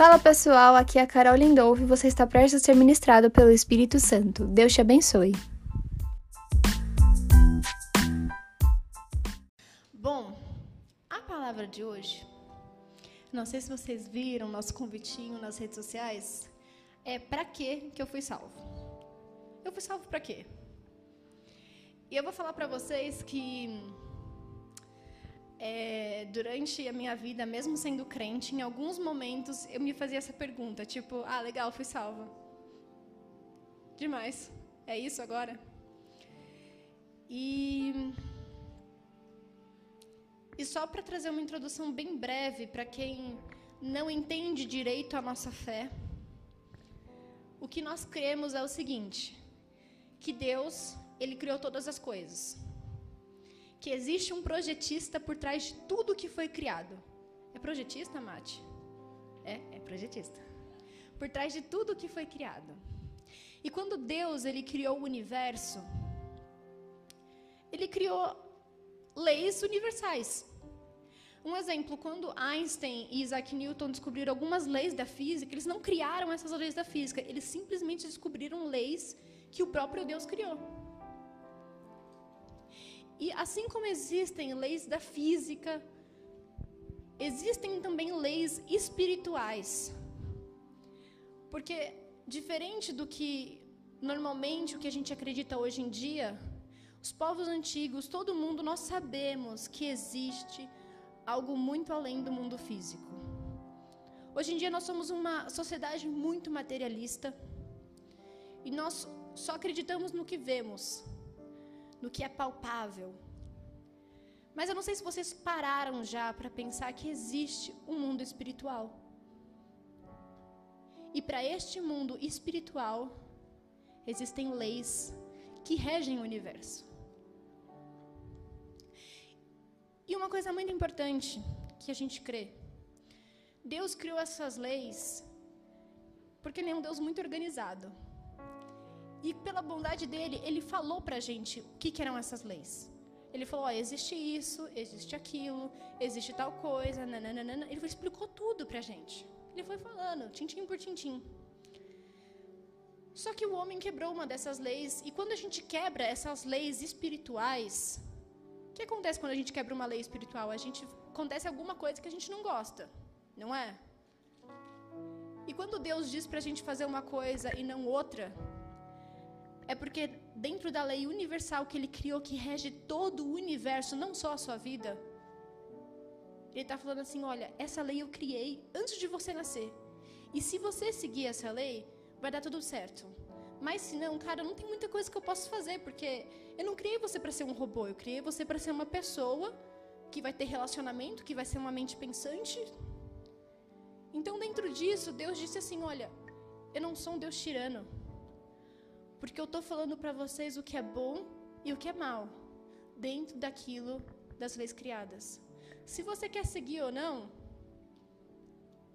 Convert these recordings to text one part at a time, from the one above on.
Fala pessoal, aqui é a Carol Lindolfo e você está prestes a ser ministrado pelo Espírito Santo. Deus te abençoe. Bom, a palavra de hoje, não sei se vocês viram nosso convitinho nas redes sociais, é para que que eu fui salvo? Eu fui salvo para quê? E eu vou falar para vocês que é, durante a minha vida, mesmo sendo crente, em alguns momentos eu me fazia essa pergunta, tipo, ah, legal, fui salva. Demais. É isso agora? E e só para trazer uma introdução bem breve para quem não entende direito a nossa fé, o que nós cremos é o seguinte: que Deus, ele criou todas as coisas que existe um projetista por trás de tudo que foi criado. É projetista, Mate? É, é projetista. Por trás de tudo que foi criado. E quando Deus ele criou o universo, ele criou leis universais. Um exemplo, quando Einstein e Isaac Newton descobriram algumas leis da física, eles não criaram essas leis da física, eles simplesmente descobriram leis que o próprio Deus criou. E assim como existem leis da física, existem também leis espirituais. Porque diferente do que normalmente o que a gente acredita hoje em dia, os povos antigos, todo mundo nós sabemos que existe algo muito além do mundo físico. Hoje em dia nós somos uma sociedade muito materialista e nós só acreditamos no que vemos, no que é palpável. Mas eu não sei se vocês pararam já para pensar que existe um mundo espiritual. E para este mundo espiritual existem leis que regem o universo. E uma coisa muito importante que a gente crê: Deus criou essas leis porque Ele é um Deus muito organizado. E pela bondade dele, ele falou pra gente o que, que eram essas leis. Ele falou: ó, existe isso, existe aquilo, existe tal coisa, nananana. Ele explicou tudo pra gente. Ele foi falando, tintim por tintim. Só que o homem quebrou uma dessas leis, e quando a gente quebra essas leis espirituais, o que acontece quando a gente quebra uma lei espiritual? A gente acontece alguma coisa que a gente não gosta, não é? E quando Deus diz pra gente fazer uma coisa e não outra, é porque dentro da lei universal que ele criou, que rege todo o universo, não só a sua vida, ele está falando assim: olha, essa lei eu criei antes de você nascer. E se você seguir essa lei, vai dar tudo certo. Mas se não, cara, não tem muita coisa que eu possa fazer, porque eu não criei você para ser um robô, eu criei você para ser uma pessoa que vai ter relacionamento, que vai ser uma mente pensante. Então, dentro disso, Deus disse assim: olha, eu não sou um Deus tirano. Porque eu estou falando para vocês o que é bom e o que é mal, dentro daquilo das leis criadas. Se você quer seguir ou não,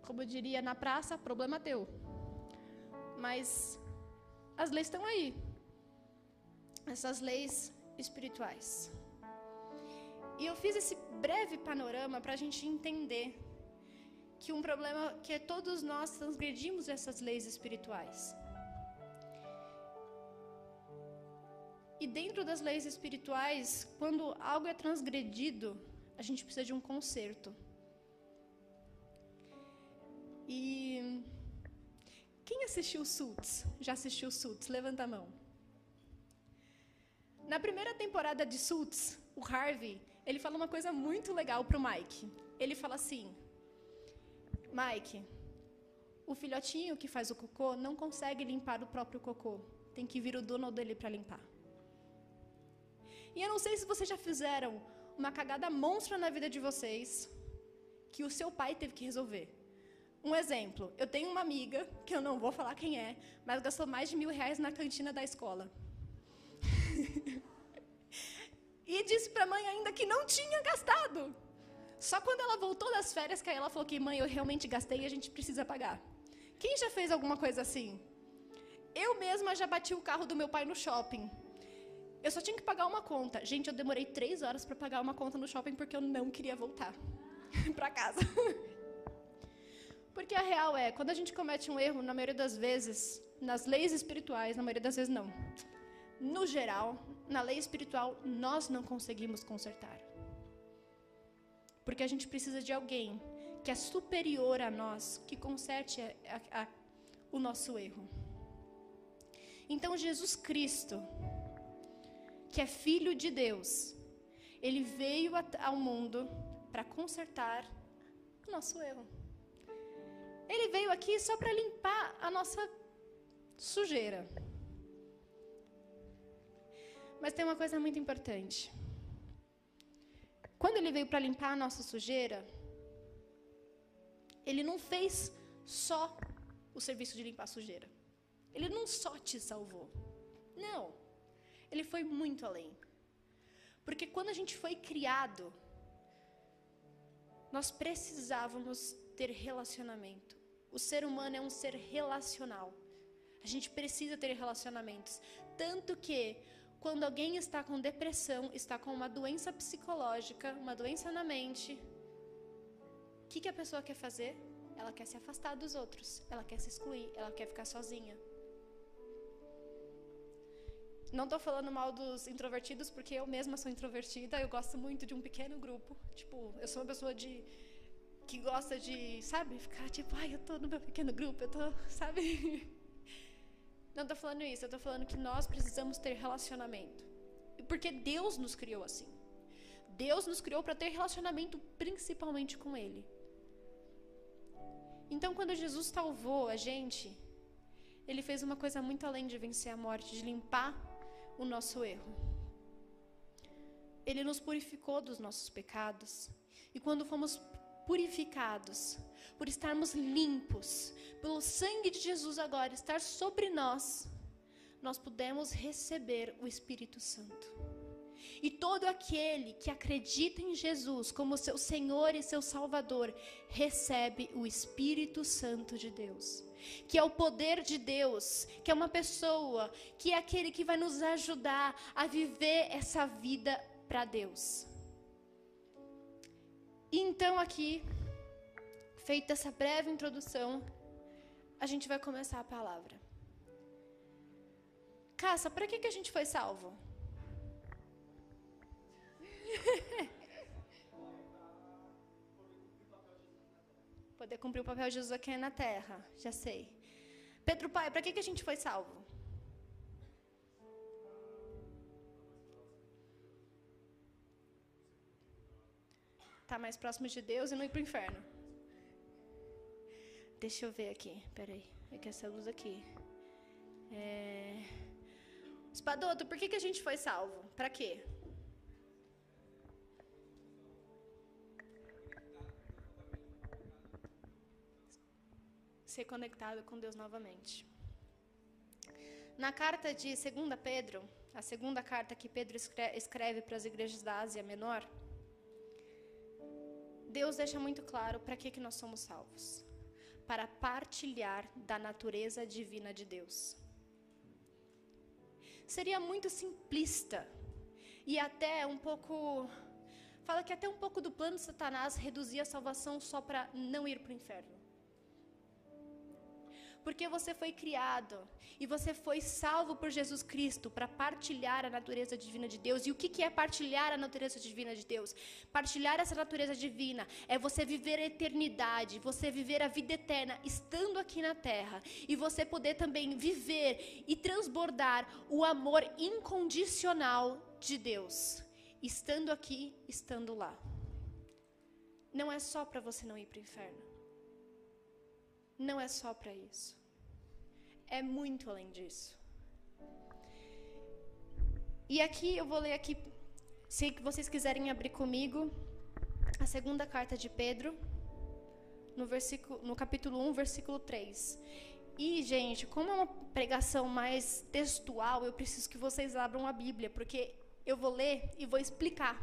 como eu diria na praça, problema teu. Mas as leis estão aí. Essas leis espirituais. E eu fiz esse breve panorama para a gente entender que um problema que é todos nós transgredimos essas leis espirituais. E dentro das leis espirituais, quando algo é transgredido, a gente precisa de um conserto. E quem assistiu Suits? Já assistiu Suits? Levanta a mão. Na primeira temporada de Suits, o Harvey, ele fala uma coisa muito legal pro Mike. Ele fala assim: Mike, o filhotinho que faz o cocô não consegue limpar o próprio cocô. Tem que vir o dono dele para limpar. E eu não sei se vocês já fizeram uma cagada monstra na vida de vocês que o seu pai teve que resolver. Um exemplo, eu tenho uma amiga, que eu não vou falar quem é, mas gastou mais de mil reais na cantina da escola. e disse para a mãe ainda que não tinha gastado. Só quando ela voltou das férias que ela falou que mãe, eu realmente gastei e a gente precisa pagar. Quem já fez alguma coisa assim? Eu mesma já bati o carro do meu pai no shopping. Eu só tinha que pagar uma conta. Gente, eu demorei três horas para pagar uma conta no shopping porque eu não queria voltar para casa. Porque a real é, quando a gente comete um erro, na maioria das vezes, nas leis espirituais, na maioria das vezes não. No geral, na lei espiritual, nós não conseguimos consertar. Porque a gente precisa de alguém que é superior a nós, que conserte a, a, a, o nosso erro. Então, Jesus Cristo, que é Filho de Deus, ele veio ao mundo para consertar o nosso erro. Ele veio aqui só para limpar a nossa sujeira. Mas tem uma coisa muito importante. Quando ele veio para limpar a nossa sujeira, ele não fez só o serviço de limpar a sujeira. Ele não só te salvou. Não. Ele foi muito além. Porque quando a gente foi criado, nós precisávamos ter relacionamento. O ser humano é um ser relacional. A gente precisa ter relacionamentos. Tanto que, quando alguém está com depressão, está com uma doença psicológica, uma doença na mente, o que, que a pessoa quer fazer? Ela quer se afastar dos outros, ela quer se excluir, ela quer ficar sozinha. Não estou falando mal dos introvertidos, porque eu mesma sou introvertida, eu gosto muito de um pequeno grupo. Tipo, eu sou uma pessoa de que gosta de, sabe, ficar tipo, ai, eu estou no meu pequeno grupo, eu estou, sabe? Não estou falando isso, eu estou falando que nós precisamos ter relacionamento. Porque Deus nos criou assim. Deus nos criou para ter relacionamento principalmente com Ele. Então, quando Jesus salvou a gente, Ele fez uma coisa muito além de vencer a morte, de limpar o nosso erro. Ele nos purificou dos nossos pecados. E quando fomos purificados, por estarmos limpos, pelo sangue de Jesus agora estar sobre nós, nós pudemos receber o Espírito Santo. E todo aquele que acredita em Jesus como seu Senhor e seu Salvador, recebe o Espírito Santo de Deus. Que é o poder de Deus, que é uma pessoa, que é aquele que vai nos ajudar a viver essa vida para Deus. E então, aqui, feita essa breve introdução, a gente vai começar a palavra. Caça, para que, que a gente foi salvo? Poder cumprir o papel de Jesus aqui na terra, já sei. Pedro Pai, para que, que a gente foi salvo? Tá mais próximo de Deus e não ir para o inferno. Deixa eu ver aqui, peraí. É que essa luz aqui. É... Espadoto, por que, que a gente foi salvo? Para quê? Ser conectado com Deus novamente. Na carta de 2 Pedro, a segunda carta que Pedro escreve para as igrejas da Ásia Menor, Deus deixa muito claro para que, que nós somos salvos. Para partilhar da natureza divina de Deus. Seria muito simplista e até um pouco. Fala que até um pouco do plano de Satanás reduzir a salvação só para não ir para o inferno porque você foi criado e você foi salvo por Jesus Cristo para partilhar a natureza divina de Deus. E o que, é partilhar a natureza divina de Deus? Partilhar essa natureza divina é você viver a eternidade, você viver a vida eterna estando aqui na terra e você poder também viver e transbordar o amor incondicional de Deus, estando aqui, estando lá. Não é só para você não ir para o inferno. Não é só para isso. É muito além disso. E aqui eu vou ler aqui, se vocês quiserem abrir comigo, a segunda carta de Pedro, no, versículo, no capítulo 1, versículo 3. E, gente, como é uma pregação mais textual, eu preciso que vocês abram a Bíblia, porque eu vou ler e vou explicar.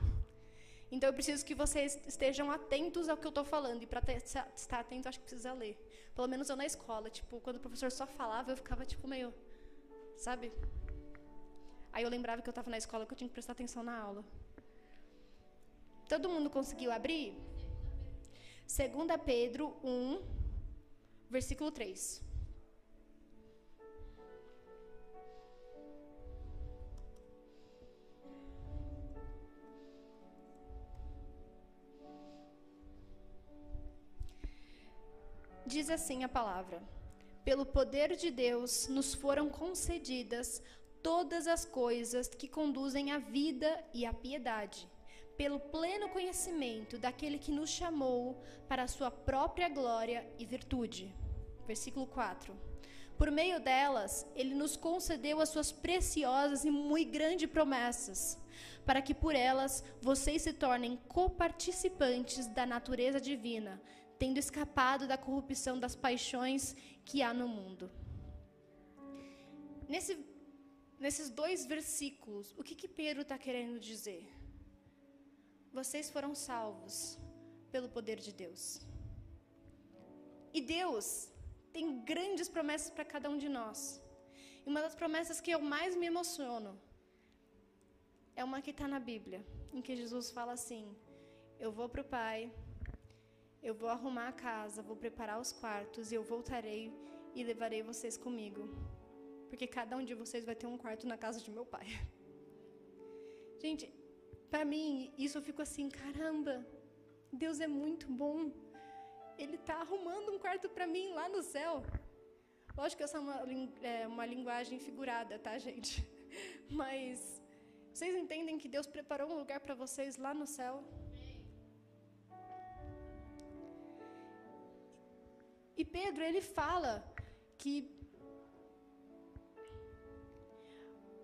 Então eu preciso que vocês estejam atentos ao que eu estou falando. E para estar atento, acho que precisa ler. Pelo menos eu na escola, tipo, quando o professor só falava, eu ficava tipo meio, sabe? Aí eu lembrava que eu estava na escola que eu tinha que prestar atenção na aula. Todo mundo conseguiu abrir? 2 Pedro 1, versículo 3. Diz assim a palavra: Pelo poder de Deus nos foram concedidas todas as coisas que conduzem à vida e à piedade, pelo pleno conhecimento daquele que nos chamou para a sua própria glória e virtude. Versículo 4. Por meio delas, ele nos concedeu as suas preciosas e muito grandes promessas, para que por elas vocês se tornem coparticipantes da natureza divina, tendo escapado da corrupção das paixões que há no mundo. Nesse, nesses dois versículos, o que, que Pedro está querendo dizer? Vocês foram salvos pelo poder de Deus. E Deus tem grandes promessas para cada um de nós. E uma das promessas que eu mais me emociono é uma que está na Bíblia, em que Jesus fala assim: Eu vou para o Pai, eu vou arrumar a casa, vou preparar os quartos e eu voltarei e levarei vocês comigo. Porque cada um de vocês vai ter um quarto na casa de meu pai. Gente, para mim, isso eu fico assim, caramba, Deus é muito bom. Ele está arrumando um quarto para mim lá no céu. Lógico que essa é uma, é uma linguagem figurada, tá, gente? Mas vocês entendem que Deus preparou um lugar para vocês lá no céu? E Pedro, ele fala que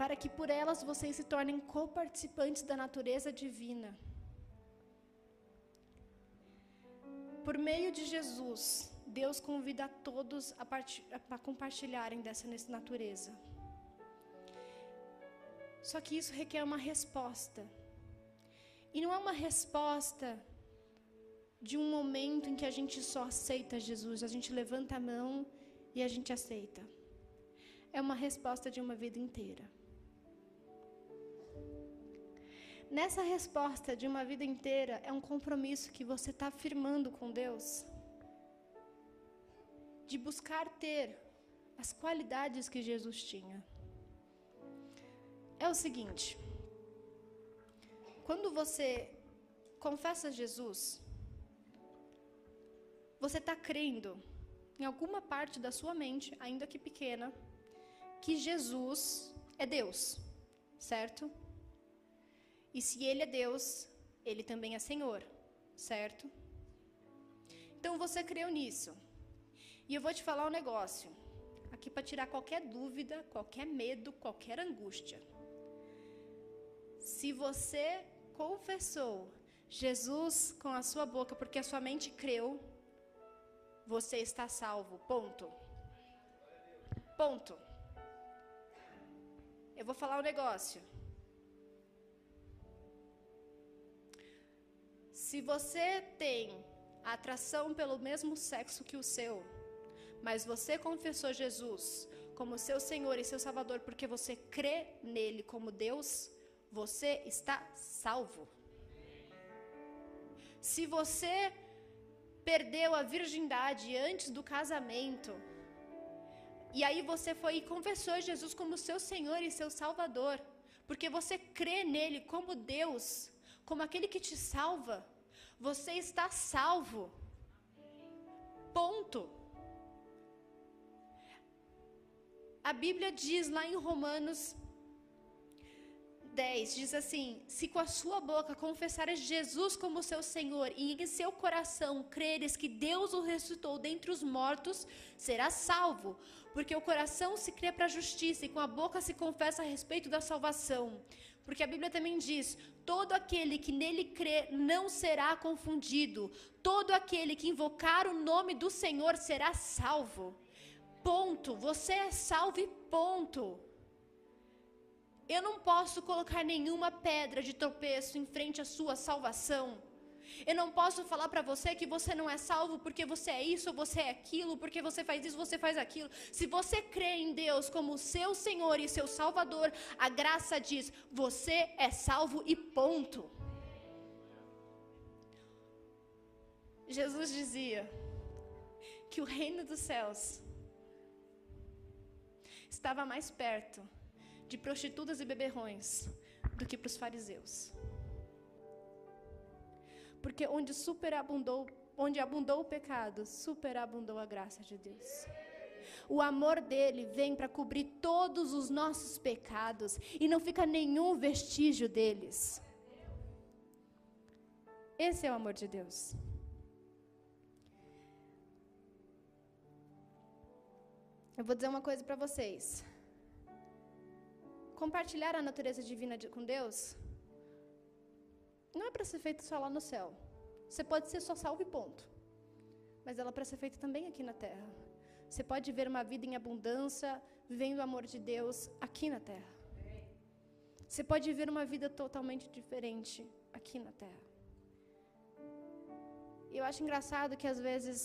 para que por elas vocês se tornem coparticipantes da natureza divina. Por meio de Jesus, Deus convida a todos a, a compartilharem dessa natureza. Só que isso requer uma resposta. E não é uma resposta de um momento em que a gente só aceita Jesus, a gente levanta a mão e a gente aceita. É uma resposta de uma vida inteira. Nessa resposta de uma vida inteira, é um compromisso que você está firmando com Deus, de buscar ter as qualidades que Jesus tinha. É o seguinte: quando você confessa Jesus, você está crendo em alguma parte da sua mente, ainda que pequena, que Jesus é Deus, certo? E se Ele é Deus, Ele também é Senhor, certo? Então você creu nisso. E eu vou te falar um negócio, aqui para tirar qualquer dúvida, qualquer medo, qualquer angústia. Se você confessou Jesus com a sua boca, porque a sua mente creu, você está salvo. Ponto. Ponto. Eu vou falar um negócio. Se você tem atração pelo mesmo sexo que o seu, mas você confessou Jesus como seu Senhor e seu Salvador porque você crê nele como Deus, você está salvo. Se você perdeu a virgindade antes do casamento, e aí você foi e confessou Jesus como seu Senhor e seu Salvador, porque você crê nele como Deus, como aquele que te salva, você está salvo. Ponto. A Bíblia diz lá em Romanos 10 diz assim: Se com a sua boca confessares Jesus como seu Senhor e em seu coração creres que Deus o ressuscitou dentre os mortos, serás salvo. Porque o coração se crê para a justiça e com a boca se confessa a respeito da salvação. Porque a Bíblia também diz: todo aquele que nele crê não será confundido, todo aquele que invocar o nome do Senhor será salvo. Ponto. Você é salvo ponto. Eu não posso colocar nenhuma pedra de tropeço em frente à sua salvação. Eu não posso falar para você que você não é salvo porque você é isso, você é aquilo, porque você faz isso, você faz aquilo. Se você crê em Deus como seu Senhor e seu Salvador, a graça diz: você é salvo e ponto. Jesus dizia que o reino dos céus estava mais perto de prostitutas e beberrões do que para os fariseus. Porque onde superabundou, onde abundou o pecado, superabundou a graça de Deus. O amor dele vem para cobrir todos os nossos pecados e não fica nenhum vestígio deles. Esse é o amor de Deus. Eu vou dizer uma coisa para vocês. Compartilhar a natureza divina de, com Deus não é para ser feito só lá no céu. Você pode ser só salvo e ponto. Mas ela é para ser feita também aqui na terra. Você pode viver uma vida em abundância, vivendo o amor de Deus aqui na terra. Você pode viver uma vida totalmente diferente aqui na terra. E eu acho engraçado que às vezes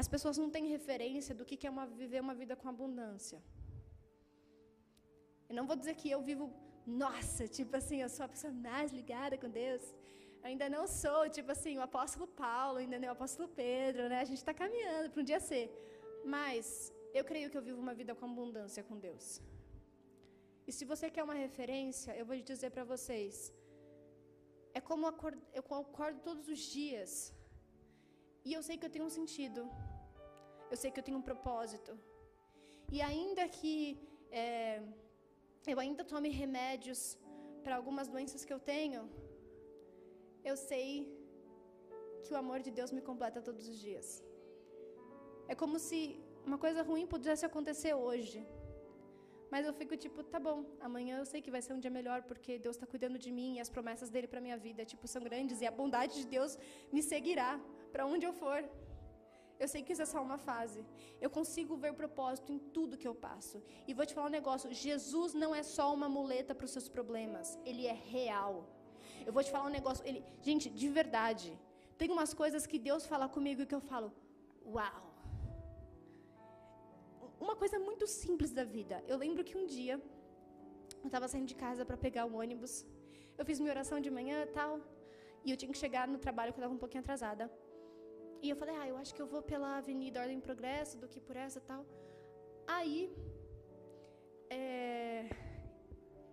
as pessoas não têm referência do que é uma, viver uma vida com abundância. Eu não vou dizer que eu vivo, nossa, tipo assim, eu sou a pessoa mais ligada com Deus. Eu ainda não sou, tipo assim, o apóstolo Paulo, ainda nem o apóstolo Pedro, né? A gente está caminhando para um dia ser. Mas eu creio que eu vivo uma vida com abundância com Deus. E se você quer uma referência, eu vou dizer para vocês. É como eu acordo todos os dias. E eu sei que eu tenho um sentido. Eu sei que eu tenho um propósito. E ainda que é, eu ainda tome remédios para algumas doenças que eu tenho, eu sei que o amor de Deus me completa todos os dias. É como se uma coisa ruim pudesse acontecer hoje. Mas eu fico tipo, tá bom, amanhã eu sei que vai ser um dia melhor porque Deus está cuidando de mim e as promessas dele para minha vida tipo são grandes e a bondade de Deus me seguirá para onde eu for. Eu sei que isso é só uma fase. Eu consigo ver propósito em tudo que eu passo. E vou te falar um negócio: Jesus não é só uma muleta para os seus problemas. Ele é real. Eu vou te falar um negócio. Ele, gente, de verdade. Tem umas coisas que Deus fala comigo e que eu falo, uau. Uma coisa muito simples da vida. Eu lembro que um dia eu estava saindo de casa para pegar o ônibus. Eu fiz minha oração de manhã tal. E eu tinha que chegar no trabalho que eu estava um pouquinho atrasada. E eu falei, ah, eu acho que eu vou pela Avenida Ordem Progresso do que por essa tal. Aí, é,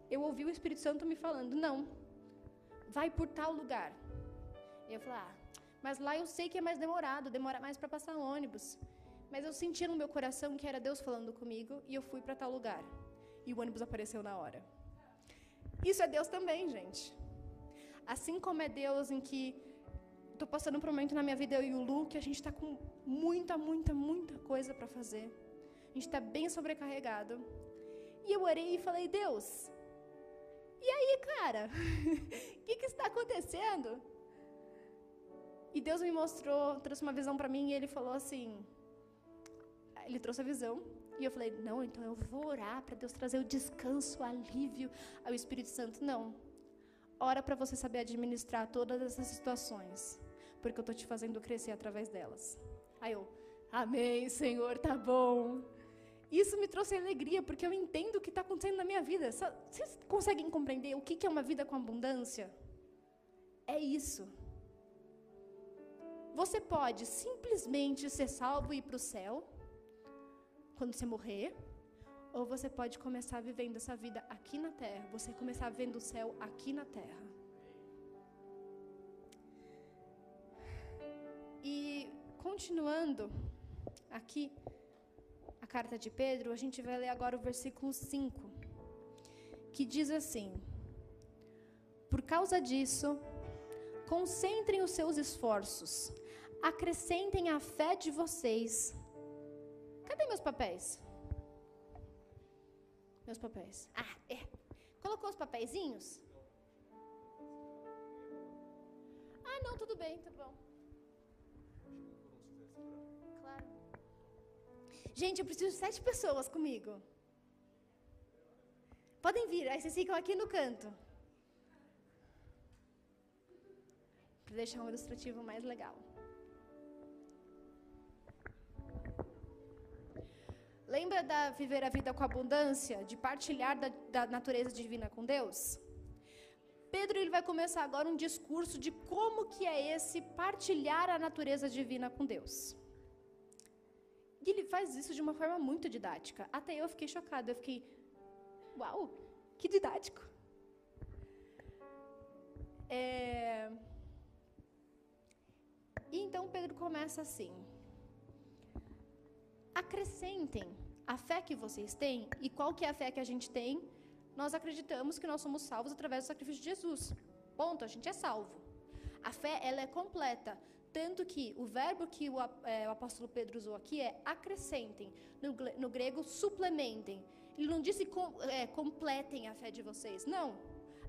eu ouvi o Espírito Santo me falando, não, vai por tal lugar. E eu falei, ah, mas lá eu sei que é mais demorado, demora mais para passar ônibus. Mas eu senti no meu coração que era Deus falando comigo e eu fui para tal lugar. E o ônibus apareceu na hora. Isso é Deus também, gente. Assim como é Deus em que estou passando por um momento na minha vida, eu e o Lu, que a gente está com muita, muita, muita coisa para fazer. A gente está bem sobrecarregado. E eu orei e falei, Deus, e aí, cara? O que, que está acontecendo? E Deus me mostrou, trouxe uma visão para mim e ele falou assim. Ele trouxe a visão e eu falei: Não, então eu vou orar para Deus trazer o descanso, o alívio ao Espírito Santo. Não. Ora para você saber administrar todas essas situações porque eu estou te fazendo crescer através delas. Aí eu, amém, Senhor, tá bom. Isso me trouxe alegria, porque eu entendo o que está acontecendo na minha vida. Vocês conseguem compreender o que é uma vida com abundância? É isso. Você pode simplesmente ser salvo e ir para o céu, quando você morrer, ou você pode começar vivendo essa vida aqui na terra. Você começar vendo o céu aqui na terra. Continuando aqui a carta de Pedro, a gente vai ler agora o versículo 5, que diz assim: Por causa disso, concentrem os seus esforços, acrescentem a fé de vocês. Cadê meus papéis? Meus papéis. Ah, é. Colocou os papeizinhos? Ah, não, tudo bem, tá bom. Gente, eu preciso de sete pessoas comigo. Podem vir, aí vocês ficam aqui no canto. Para deixar um ilustrativo mais legal. Lembra da viver a vida com abundância, de partilhar da, da natureza divina com Deus? Pedro ele vai começar agora um discurso de como que é esse partilhar a natureza divina com Deus. E ele faz isso de uma forma muito didática. Até eu fiquei chocada. Eu fiquei, uau, que didático. É... E então Pedro começa assim: acrescentem a fé que vocês têm. E qual que é a fé que a gente tem? Nós acreditamos que nós somos salvos através do sacrifício de Jesus. Ponto, a gente é salvo. A fé, ela é completa. Tanto que o verbo que o, é, o apóstolo Pedro usou aqui é acrescentem. No, no grego, suplementem. Ele não disse com, é, completem a fé de vocês. Não.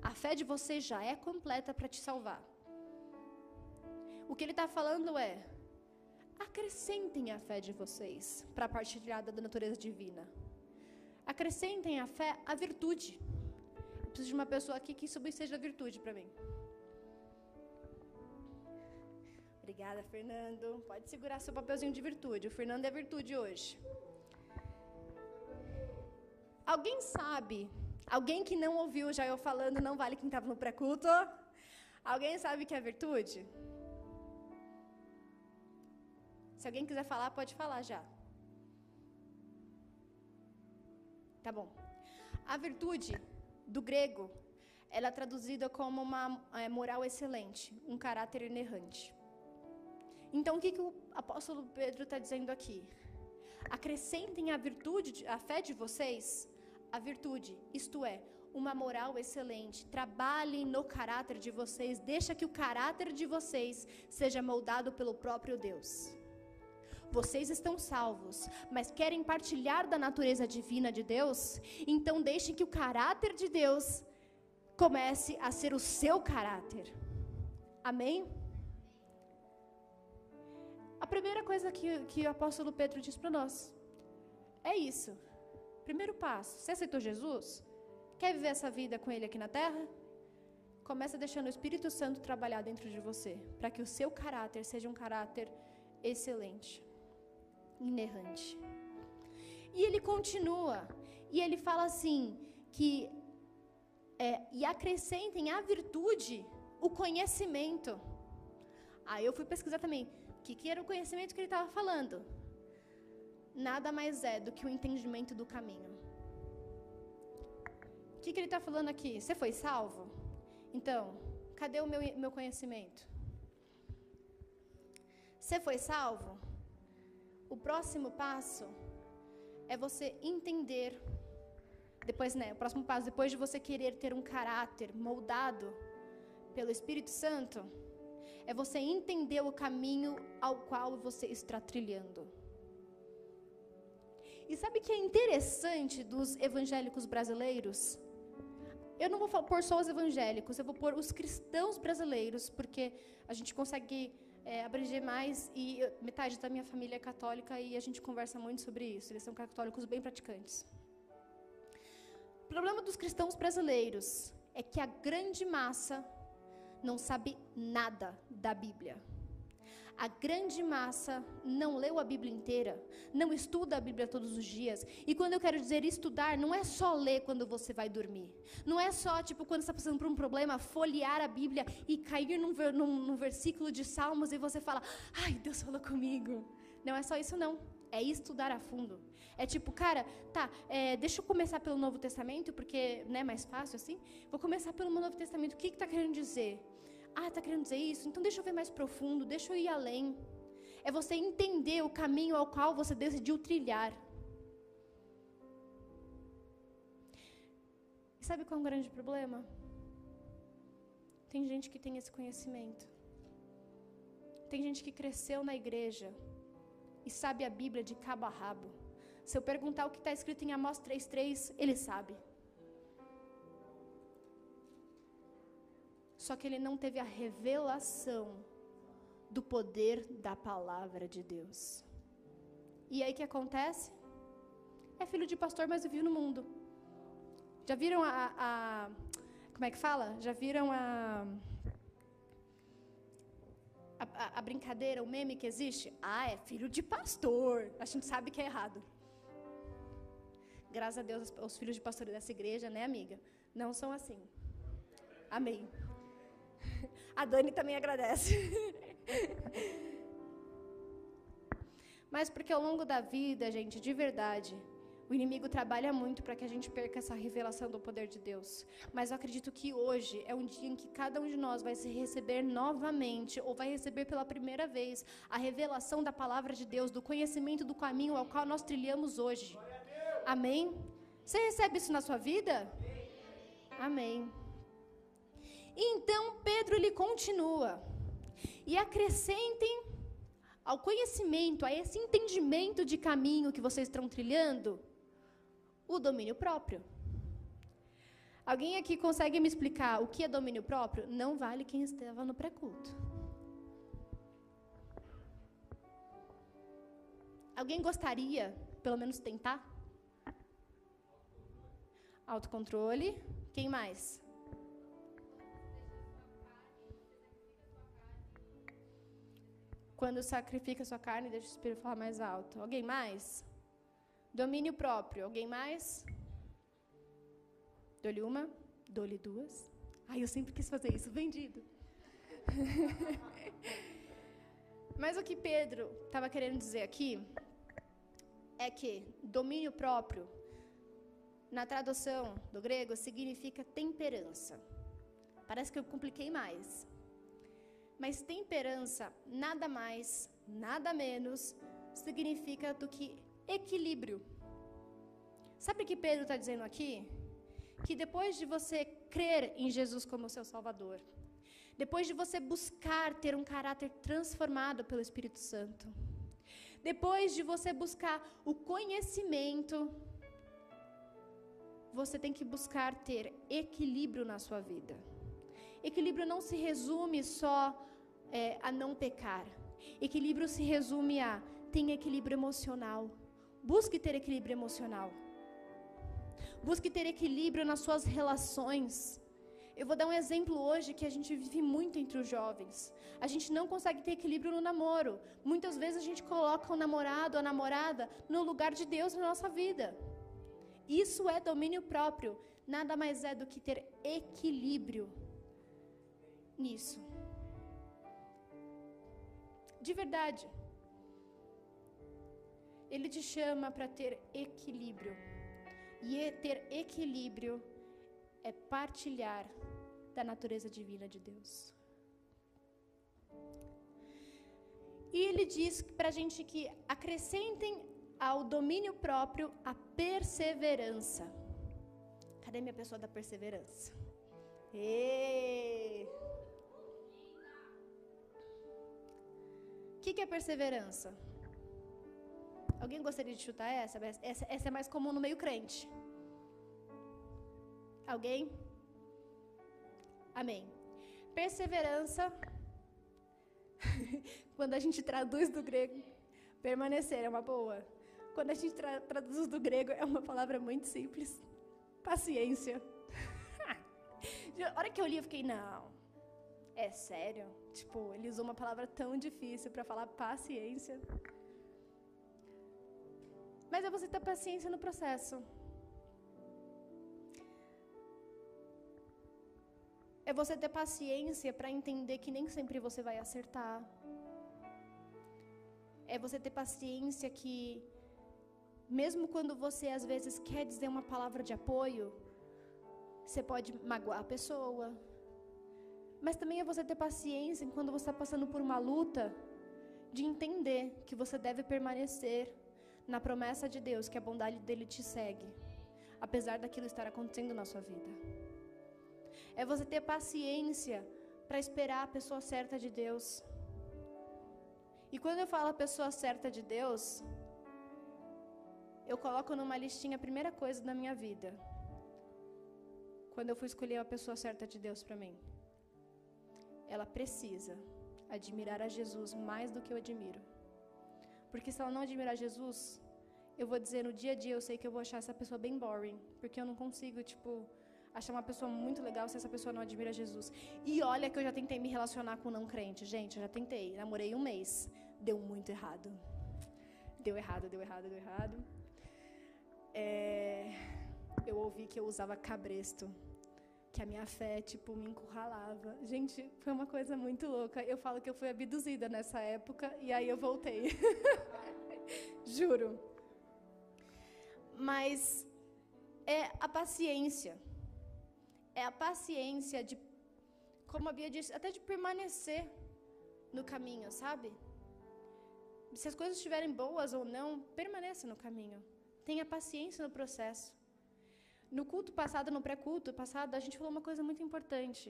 A fé de vocês já é completa para te salvar. O que ele está falando é: acrescentem a fé de vocês para partilhar da natureza divina. Acrescentem a fé a virtude. Eu preciso de uma pessoa aqui que isso seja virtude para mim. Obrigada, Fernando. Pode segurar seu papelzinho de virtude. O Fernando é virtude hoje. Alguém sabe? Alguém que não ouviu já eu falando, não vale quem estava no pré-culto? Alguém sabe o que é virtude? Se alguém quiser falar, pode falar já. Tá bom. A virtude, do grego, ela é traduzida como uma é, moral excelente, um caráter inerrante. Então, o que, que o apóstolo Pedro está dizendo aqui? Acrescentem a virtude, a fé de vocês, a virtude, isto é, uma moral excelente. Trabalhem no caráter de vocês, deixa que o caráter de vocês seja moldado pelo próprio Deus. Vocês estão salvos, mas querem partilhar da natureza divina de Deus? Então deixem que o caráter de Deus comece a ser o seu caráter. Amém? Primeira coisa que, que o apóstolo Pedro diz para nós é isso. Primeiro passo: você aceitou Jesus? Quer viver essa vida com Ele aqui na terra? Começa deixando o Espírito Santo trabalhar dentro de você, para que o seu caráter seja um caráter excelente inerrante. E ele continua, e ele fala assim: que é, e acrescentem à virtude o conhecimento. Aí eu fui pesquisar também que, que era o conhecimento que ele estava falando. Nada mais é do que o entendimento do caminho. O que, que ele está falando aqui? Você foi salvo? Então, cadê o meu, meu conhecimento? Você foi salvo? o próximo passo é você entender. Depois, né? O próximo passo, depois de você querer ter um caráter moldado pelo Espírito Santo, é você entender o caminho ao qual você está trilhando. E sabe que é interessante dos evangélicos brasileiros? Eu não vou pôr só os evangélicos, eu vou pôr os cristãos brasileiros, porque a gente consegue é, abranger mais e metade da minha família é católica e a gente conversa muito sobre isso. Eles são católicos bem praticantes. O problema dos cristãos brasileiros é que a grande massa não sabe nada da Bíblia. A grande massa não leu a Bíblia inteira, não estuda a Bíblia todos os dias. E quando eu quero dizer estudar, não é só ler quando você vai dormir. Não é só, tipo, quando você está passando por um problema, folhear a Bíblia e cair num, num, num versículo de Salmos e você fala, ai, Deus falou comigo. Não é só isso, não. É estudar a fundo. É tipo, cara, tá, é, deixa eu começar pelo Novo Testamento, porque não é mais fácil assim. Vou começar pelo Novo Testamento. O que está querendo dizer? Ah, está querendo dizer isso? Então deixa eu ver mais profundo, deixa eu ir além. É você entender o caminho ao qual você decidiu trilhar. E sabe qual é um grande problema? Tem gente que tem esse conhecimento. Tem gente que cresceu na igreja e sabe a Bíblia de cabo a rabo. Se eu perguntar o que está escrito em Amós 3,3, ele sabe. Só que ele não teve a revelação do poder da palavra de Deus. E aí que acontece? É filho de pastor, mas vive no mundo. Já viram a, a, Como é que fala? Já viram a, a. A, brincadeira, o meme que existe? Ah, é filho de pastor. A gente sabe que é errado. Graças a Deus, os filhos de pastor dessa igreja, né, amiga? Não são assim. Amém. A Dani também agradece. mas porque ao longo da vida, gente, de verdade, o inimigo trabalha muito para que a gente perca essa revelação do poder de Deus. Mas eu acredito que hoje é um dia em que cada um de nós vai se receber novamente, ou vai receber pela primeira vez, a revelação da palavra de Deus, do conhecimento do caminho ao qual nós trilhamos hoje. Amém? Você recebe isso na sua vida? Amém. Então Pedro lhe continua. E acrescentem ao conhecimento, a esse entendimento de caminho que vocês estão trilhando, o domínio próprio. Alguém aqui consegue me explicar o que é domínio próprio? Não vale quem estava no pré-culto. Alguém gostaria, pelo menos, tentar? Autocontrole. Quem mais? Quando sacrifica sua carne, deixa o Espírito falar mais alto. Alguém mais? Domínio próprio. Alguém mais? Dou-lhe uma, dou-lhe duas. Ai, eu sempre quis fazer isso. Vendido. Mas o que Pedro estava querendo dizer aqui é que domínio próprio, na tradução do grego, significa temperança. Parece que eu compliquei mais. Mas temperança nada mais, nada menos significa do que equilíbrio. Sabe o que Pedro está dizendo aqui? Que depois de você crer em Jesus como seu Salvador, depois de você buscar ter um caráter transformado pelo Espírito Santo, depois de você buscar o conhecimento, você tem que buscar ter equilíbrio na sua vida. Equilíbrio não se resume só é, a não pecar. Equilíbrio se resume a ter equilíbrio emocional. Busque ter equilíbrio emocional. Busque ter equilíbrio nas suas relações. Eu vou dar um exemplo hoje que a gente vive muito entre os jovens. A gente não consegue ter equilíbrio no namoro. Muitas vezes a gente coloca o namorado a namorada no lugar de Deus na nossa vida. Isso é domínio próprio. Nada mais é do que ter equilíbrio nisso. De verdade. Ele te chama para ter equilíbrio. E ter equilíbrio é partilhar da natureza divina de Deus. E ele diz para a gente que acrescentem ao domínio próprio a perseverança. Cadê minha pessoa da perseverança? Êêêê! que, que é perseverança? Alguém gostaria de chutar essa? essa? Essa é mais comum no meio crente. Alguém? Amém. Perseverança, quando a gente traduz do grego, permanecer é uma boa. Quando a gente tra traduz do grego, é uma palavra muito simples. Paciência. a hora que eu li, eu fiquei, não, é sério? Tipo, ele usou uma palavra tão difícil para falar paciência. Mas é você ter paciência no processo. É você ter paciência para entender que nem sempre você vai acertar. É você ter paciência que, mesmo quando você às vezes quer dizer uma palavra de apoio, você pode magoar a pessoa, mas também é você ter paciência quando você está passando por uma luta, de entender que você deve permanecer na promessa de Deus, que a bondade dele te segue, apesar daquilo estar acontecendo na sua vida. É você ter paciência para esperar a pessoa certa de Deus. E quando eu falo a pessoa certa de Deus, eu coloco numa listinha a primeira coisa da minha vida. Quando eu fui escolher a pessoa certa de Deus para mim ela precisa admirar a Jesus mais do que eu admiro. Porque se ela não admirar Jesus, eu vou dizer no dia a dia, eu sei que eu vou achar essa pessoa bem boring, porque eu não consigo, tipo, achar uma pessoa muito legal se essa pessoa não admira Jesus. E olha que eu já tentei me relacionar com não crente, gente, eu já tentei, namorei um mês, deu muito errado. Deu errado, deu errado, deu errado. É... Eu ouvi que eu usava cabresto que a minha fé, tipo, me encurralava. Gente, foi uma coisa muito louca. Eu falo que eu fui abduzida nessa época e aí eu voltei. Juro. Mas é a paciência. É a paciência de, como a Bia disse, até de permanecer no caminho, sabe? Se as coisas estiverem boas ou não, permaneça no caminho. Tenha paciência no processo. No culto passado, no pré-culto passado, a gente falou uma coisa muito importante.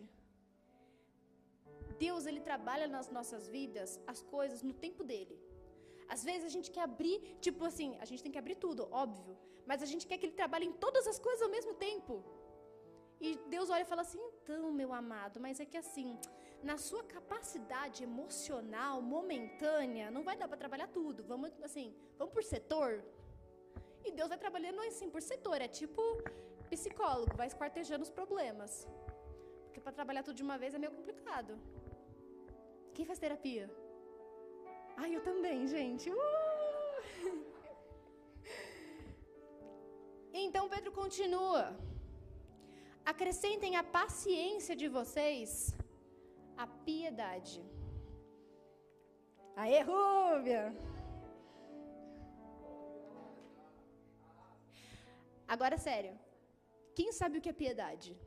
Deus, ele trabalha nas nossas vidas as coisas no tempo dele. Às vezes a gente quer abrir, tipo assim, a gente tem que abrir tudo, óbvio, mas a gente quer que ele trabalhe em todas as coisas ao mesmo tempo. E Deus olha e fala assim: então, meu amado, mas é que assim, na sua capacidade emocional, momentânea, não vai dar para trabalhar tudo. Vamos assim, vamos por setor. E Deus vai trabalhando assim por setor. É tipo psicólogo, vai esquartejando os problemas. Porque para trabalhar tudo de uma vez é meio complicado. Quem faz terapia? Ai, eu também, gente. Uh! Então Pedro continua. Acrescentem a paciência de vocês a piedade. Aê, Rúbia! Agora, sério. Quem sabe o que é piedade?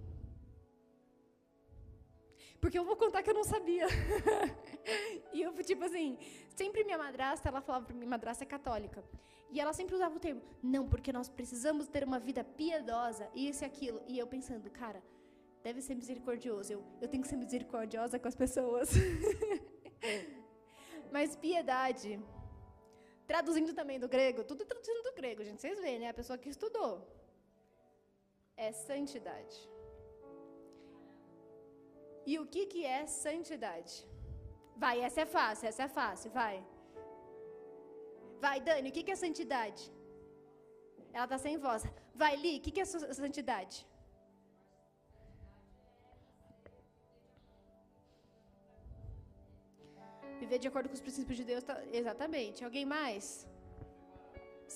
Porque eu vou contar que eu não sabia. e eu, tipo assim, sempre minha madrasta, ela falava pra minha madrasta é católica. E ela sempre usava o termo, não, porque nós precisamos ter uma vida piedosa, isso e aquilo. E eu pensando, cara, deve ser misericordioso. Eu, eu tenho que ser misericordiosa com as pessoas. Mas piedade, traduzindo também do grego, tudo traduzindo do grego, gente, vocês veem, né? A pessoa que estudou. É santidade. E o que, que é santidade? Vai, essa é fácil, essa é fácil, vai. Vai, Dani, o que, que é santidade? Ela está sem voz. Vai, Li, o que, que é santidade? Viver de acordo com os princípios de Deus, tá... exatamente. Alguém mais?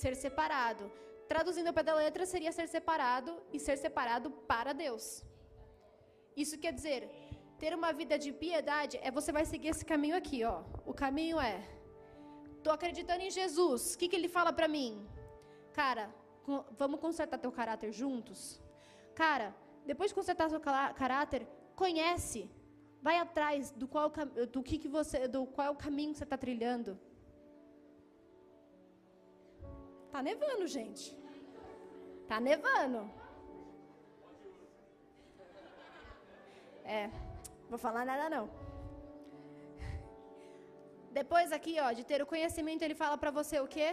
Ser separado. Traduzindo ao pé da letra, seria ser separado e ser separado para Deus. Isso quer dizer, ter uma vida de piedade é você vai seguir esse caminho aqui, ó. O caminho é: tô acreditando em Jesus. O que, que ele fala para mim? Cara, vamos consertar teu caráter juntos? Cara, depois de consertar seu caráter, conhece, vai atrás do qual do que, que você, do qual o caminho que você está trilhando. Tá nevando, gente. Tá nevando. É. Vou falar nada não. Depois aqui, ó, de ter o conhecimento, ele fala para você o quê?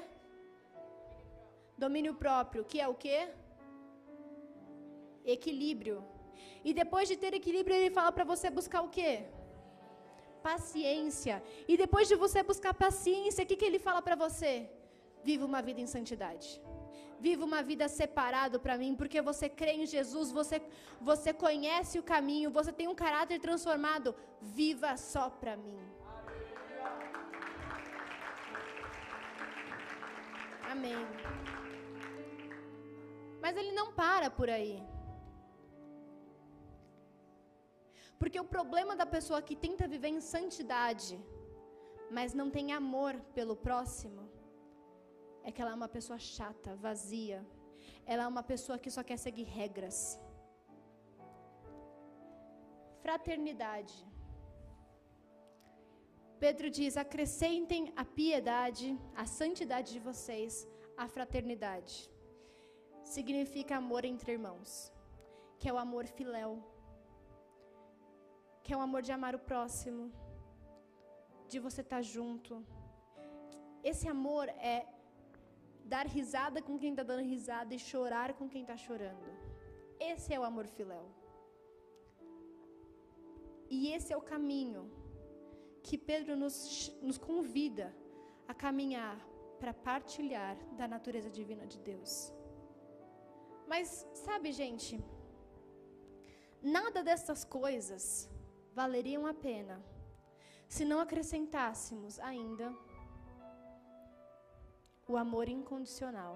Domínio próprio, que é o quê? Equilíbrio. E depois de ter equilíbrio, ele fala para você buscar o quê? Paciência. E depois de você buscar paciência, o que, que ele fala para você? Viva uma vida em santidade. Viva uma vida separado para mim, porque você crê em Jesus, você, você conhece o caminho, você tem um caráter transformado. Viva só para mim. Amém. Mas ele não para por aí. Porque o problema da pessoa que tenta viver em santidade, mas não tem amor pelo próximo, é que ela é uma pessoa chata, vazia. Ela é uma pessoa que só quer seguir regras. Fraternidade. Pedro diz: acrescentem a piedade, a santidade de vocês, a fraternidade. Significa amor entre irmãos, que é o amor filéu, que é o amor de amar o próximo, de você estar junto. Esse amor é dar risada com quem está dando risada e chorar com quem está chorando. Esse é o amor filéu. E esse é o caminho que Pedro nos, nos convida a caminhar para partilhar da natureza divina de Deus. Mas, sabe, gente, nada dessas coisas valeriam a pena se não acrescentássemos ainda o amor incondicional.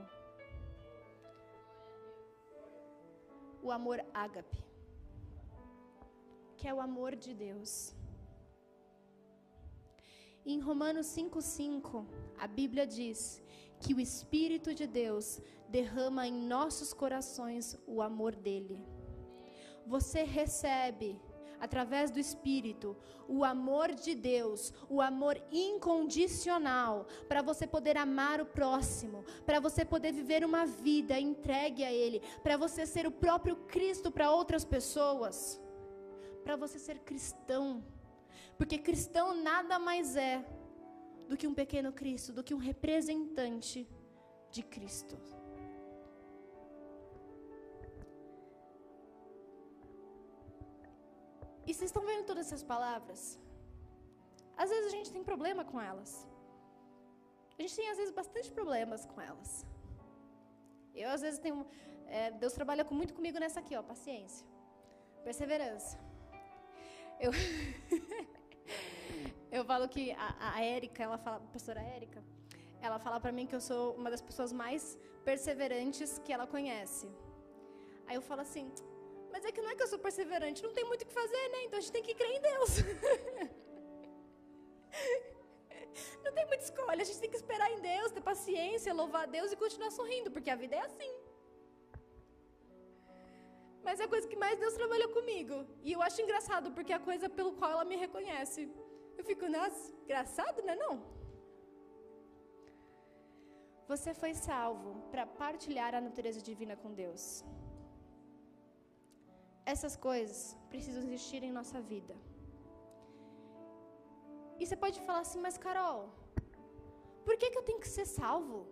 O amor ágape, que é o amor de Deus. Em Romanos 5,5, a Bíblia diz que o Espírito de Deus derrama em nossos corações o amor dele. Você recebe através do Espírito, o amor de Deus, o amor incondicional, para você poder amar o próximo, para você poder viver uma vida entregue a Ele, para você ser o próprio Cristo para outras pessoas, para você ser cristão. Porque cristão nada mais é do que um pequeno Cristo, do que um representante de Cristo. E vocês estão vendo todas essas palavras? Às vezes a gente tem problema com elas. A gente tem, às vezes, bastante problemas com elas. Eu, às vezes, tenho. É, Deus trabalha muito comigo nessa aqui, ó, paciência. Perseverança. Eu. eu falo que a, a Érica, ela fala, a pastora Érica, ela fala para mim que eu sou uma das pessoas mais perseverantes que ela conhece. Aí eu falo assim, mas é que não é que eu sou perseverante, não tem muito o que fazer, né? Então a gente tem que crer em Deus. não tem muita escolha, a gente tem que esperar em Deus, ter paciência, louvar a Deus e continuar sorrindo, porque a vida é assim. Mas é a coisa que mais Deus trabalhou comigo. E eu acho engraçado, porque é a coisa pelo qual ela me reconhece. Eu fico, nossa, engraçado, né? Não. Você foi salvo para partilhar a natureza divina com Deus. Essas coisas precisam existir em nossa vida. E você pode falar assim, mas Carol, por que, que eu tenho que ser salvo?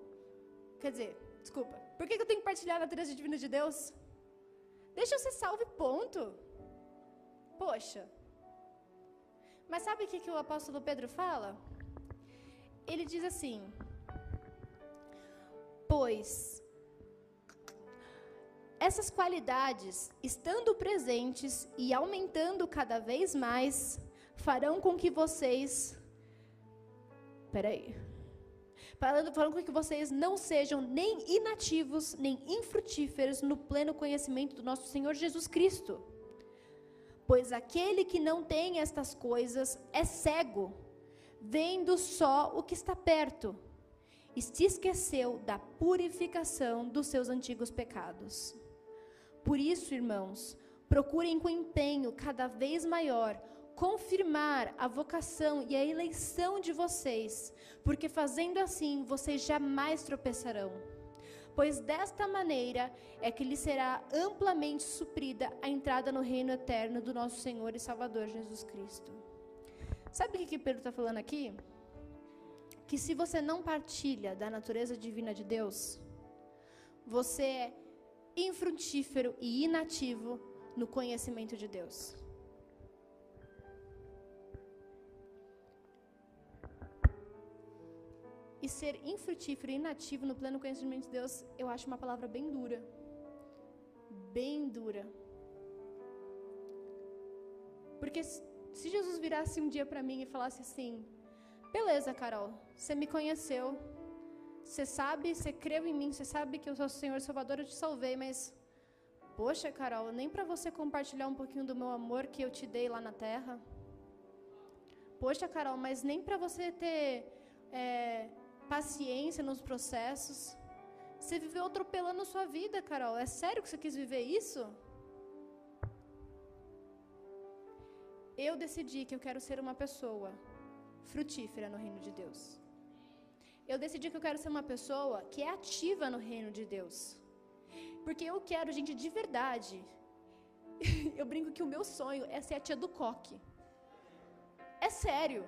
Quer dizer, desculpa, por que, que eu tenho que partilhar a natureza divina de Deus? Deixa eu ser salvo e ponto. Poxa. Mas sabe o que, que o apóstolo Pedro fala? Ele diz assim: Pois essas qualidades, estando presentes e aumentando cada vez mais, farão com que vocês. Peraí. Falando, falando com que vocês não sejam nem inativos, nem infrutíferos no pleno conhecimento do nosso Senhor Jesus Cristo. Pois aquele que não tem estas coisas é cego, vendo só o que está perto, e se esqueceu da purificação dos seus antigos pecados. Por isso, irmãos, procurem com empenho cada vez maior confirmar a vocação e a eleição de vocês, porque fazendo assim vocês jamais tropeçarão. Pois desta maneira é que lhe será amplamente suprida a entrada no reino eterno do nosso Senhor e Salvador Jesus Cristo. Sabe o que Pedro está falando aqui? Que se você não partilha da natureza divina de Deus, você infrutífero e inativo no conhecimento de Deus. E ser infrutífero e inativo no pleno conhecimento de Deus, eu acho uma palavra bem dura. Bem dura. Porque se Jesus virasse um dia para mim e falasse assim: Beleza, Carol, você me conheceu, você sabe, você creu em mim, você sabe que eu sou o Senhor Salvador, eu te salvei, mas. Poxa, Carol, nem para você compartilhar um pouquinho do meu amor que eu te dei lá na terra. Poxa, Carol, mas nem para você ter é, paciência nos processos. Você viveu atropelando sua vida, Carol. É sério que você quis viver isso? Eu decidi que eu quero ser uma pessoa frutífera no reino de Deus eu decidi que eu quero ser uma pessoa que é ativa no reino de Deus. Porque eu quero gente de verdade. eu brinco que o meu sonho é ser a tia do coque. É sério.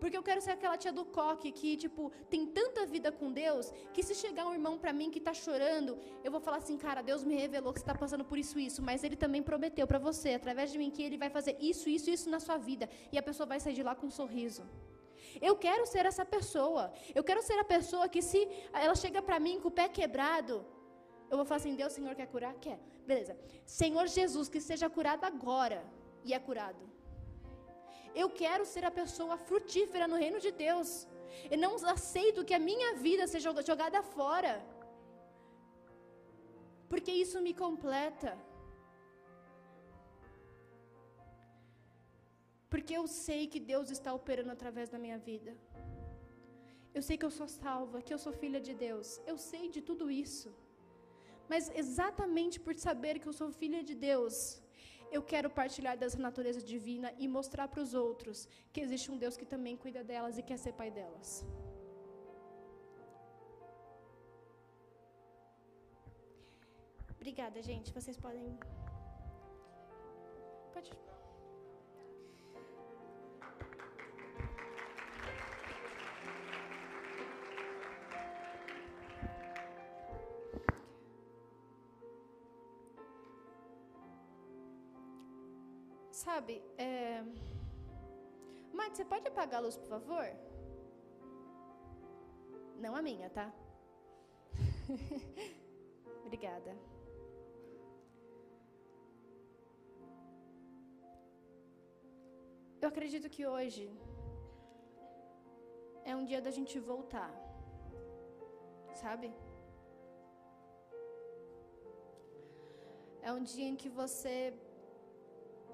Porque eu quero ser aquela tia do coque que, tipo, tem tanta vida com Deus, que se chegar um irmão para mim que tá chorando, eu vou falar assim, cara, Deus me revelou que você tá passando por isso isso, mas ele também prometeu para você, através de mim, que ele vai fazer isso, isso, isso na sua vida, e a pessoa vai sair de lá com um sorriso. Eu quero ser essa pessoa. Eu quero ser a pessoa que se ela chega para mim com o pé quebrado, eu vou falar assim: Deus, Senhor, quer curar? Quer. Beleza. Senhor Jesus, que seja curado agora. E é curado. Eu quero ser a pessoa frutífera no reino de Deus. Eu não aceito que a minha vida seja jogada fora. Porque isso me completa. Porque eu sei que Deus está operando através da minha vida. Eu sei que eu sou salva, que eu sou filha de Deus. Eu sei de tudo isso. Mas exatamente por saber que eu sou filha de Deus, eu quero partilhar dessa natureza divina e mostrar para os outros que existe um Deus que também cuida delas e quer ser pai delas. Obrigada, gente. Vocês podem. Pode. Sabe, é... Mate, você pode apagar a luz, por favor? Não a minha, tá? Obrigada. Eu acredito que hoje é um dia da gente voltar, sabe? É um dia em que você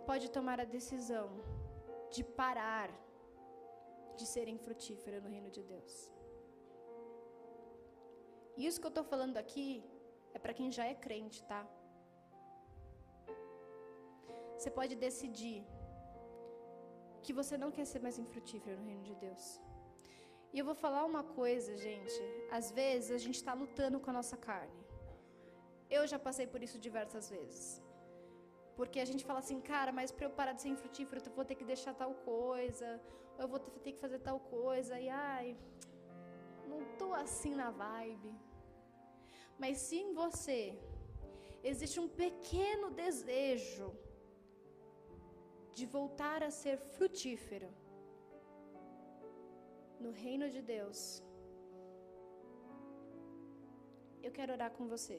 pode tomar a decisão de parar de ser infrutífera no reino de Deus. Isso que eu estou falando aqui é para quem já é crente, tá? Você pode decidir que você não quer ser mais infrutífero no reino de Deus. E eu vou falar uma coisa, gente. Às vezes a gente está lutando com a nossa carne. Eu já passei por isso diversas vezes. Porque a gente fala assim, cara, mas para eu parar de ser infrutífero, eu vou ter que deixar tal coisa, ou eu vou ter que fazer tal coisa, e ai, não tô assim na vibe. Mas se em você existe um pequeno desejo de voltar a ser frutífero no reino de Deus, eu quero orar com você.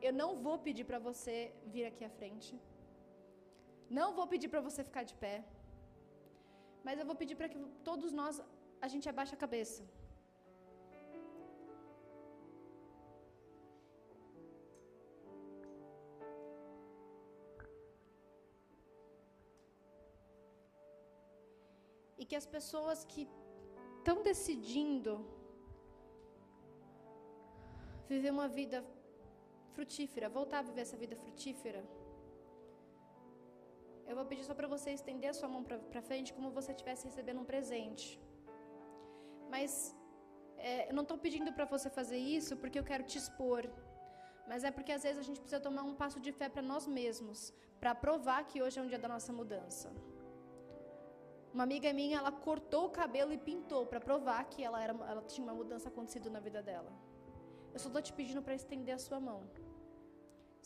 Eu não vou pedir para você vir aqui à frente. Não vou pedir para você ficar de pé. Mas eu vou pedir para que todos nós a gente abaixe a cabeça. E que as pessoas que estão decidindo viver uma vida frutífera, voltar a viver essa vida frutífera. Eu vou pedir só para você estender a sua mão para frente como você estivesse recebendo um presente. Mas é, eu não estou pedindo para você fazer isso porque eu quero te expor. Mas é porque às vezes a gente precisa tomar um passo de fé para nós mesmos, para provar que hoje é um dia da nossa mudança. Uma amiga minha, ela cortou o cabelo e pintou para provar que ela, era, ela tinha uma mudança acontecido na vida dela. Eu só estou te pedindo para estender a sua mão.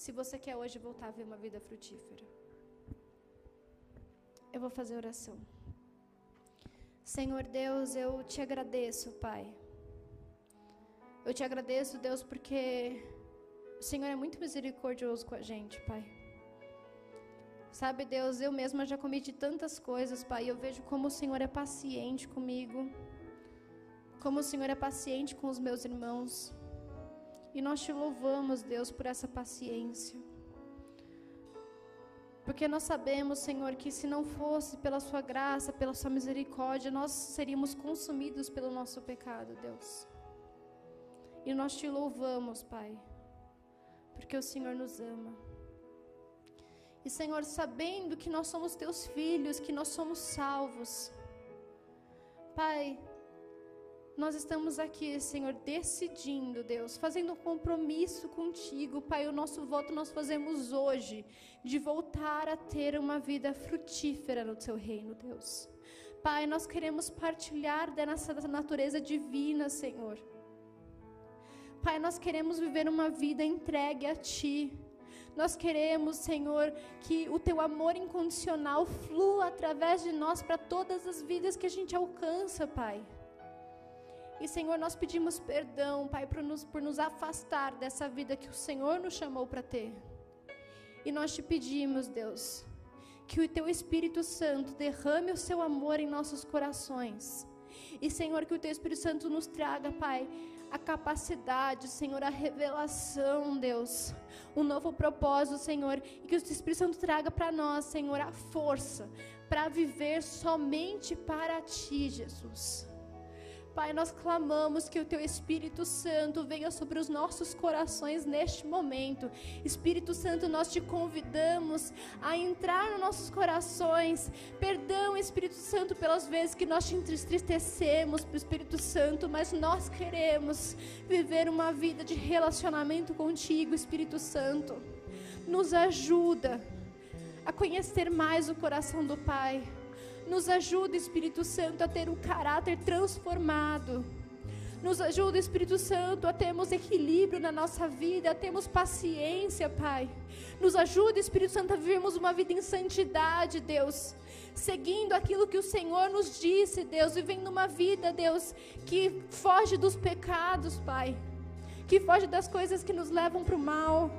Se você quer hoje voltar a ver uma vida frutífera. Eu vou fazer oração. Senhor Deus, eu te agradeço, Pai. Eu te agradeço, Deus, porque o Senhor é muito misericordioso com a gente, Pai. Sabe, Deus, eu mesma já cometi tantas coisas, Pai. Eu vejo como o Senhor é paciente comigo. Como o Senhor é paciente com os meus irmãos. E nós te louvamos, Deus, por essa paciência. Porque nós sabemos, Senhor, que se não fosse pela Sua graça, pela Sua misericórdia, nós seríamos consumidos pelo nosso pecado, Deus. E nós te louvamos, Pai, porque o Senhor nos ama. E, Senhor, sabendo que nós somos Teus filhos, que nós somos salvos, Pai, nós estamos aqui, Senhor, decidindo, Deus, fazendo um compromisso contigo, Pai. O nosso voto nós fazemos hoje de voltar a ter uma vida frutífera no teu reino, Deus. Pai, nós queremos partilhar dessa natureza divina, Senhor. Pai, nós queremos viver uma vida entregue a Ti. Nós queremos, Senhor, que o Teu amor incondicional flua através de nós para todas as vidas que a gente alcança, Pai. E, Senhor, nós pedimos perdão, Pai, por nos, por nos afastar dessa vida que o Senhor nos chamou para ter. E nós te pedimos, Deus, que o Teu Espírito Santo derrame o seu amor em nossos corações E, Senhor, que o Teu Espírito Santo nos traga, Pai, a capacidade, Senhor, a revelação, Deus, um novo propósito, Senhor, e que o Espírito Santo traga para nós, Senhor, a força para viver somente para Ti, Jesus. Pai, nós clamamos que o Teu Espírito Santo venha sobre os nossos corações neste momento. Espírito Santo, nós te convidamos a entrar nos nossos corações. Perdão, Espírito Santo, pelas vezes que nós te entristecemos, Espírito Santo, mas nós queremos viver uma vida de relacionamento contigo, Espírito Santo. Nos ajuda a conhecer mais o coração do Pai nos ajuda, Espírito Santo, a ter um caráter transformado. Nos ajuda, Espírito Santo, a termos equilíbrio na nossa vida, a termos paciência, Pai. Nos ajuda, Espírito Santo, a vivermos uma vida em santidade, Deus. Seguindo aquilo que o Senhor nos disse, Deus, vivendo uma vida, Deus, que foge dos pecados, Pai. Que foge das coisas que nos levam para o mal.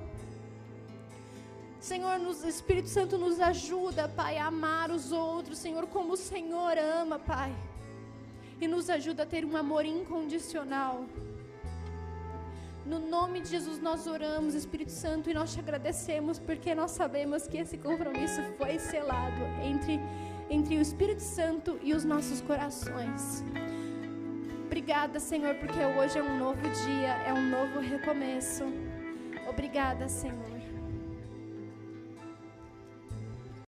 Senhor, nos, Espírito Santo nos ajuda, Pai, a amar os outros, Senhor, como o Senhor ama, Pai. E nos ajuda a ter um amor incondicional. No nome de Jesus nós oramos, Espírito Santo, e nós te agradecemos porque nós sabemos que esse compromisso foi selado entre, entre o Espírito Santo e os nossos corações. Obrigada, Senhor, porque hoje é um novo dia, é um novo recomeço. Obrigada, Senhor.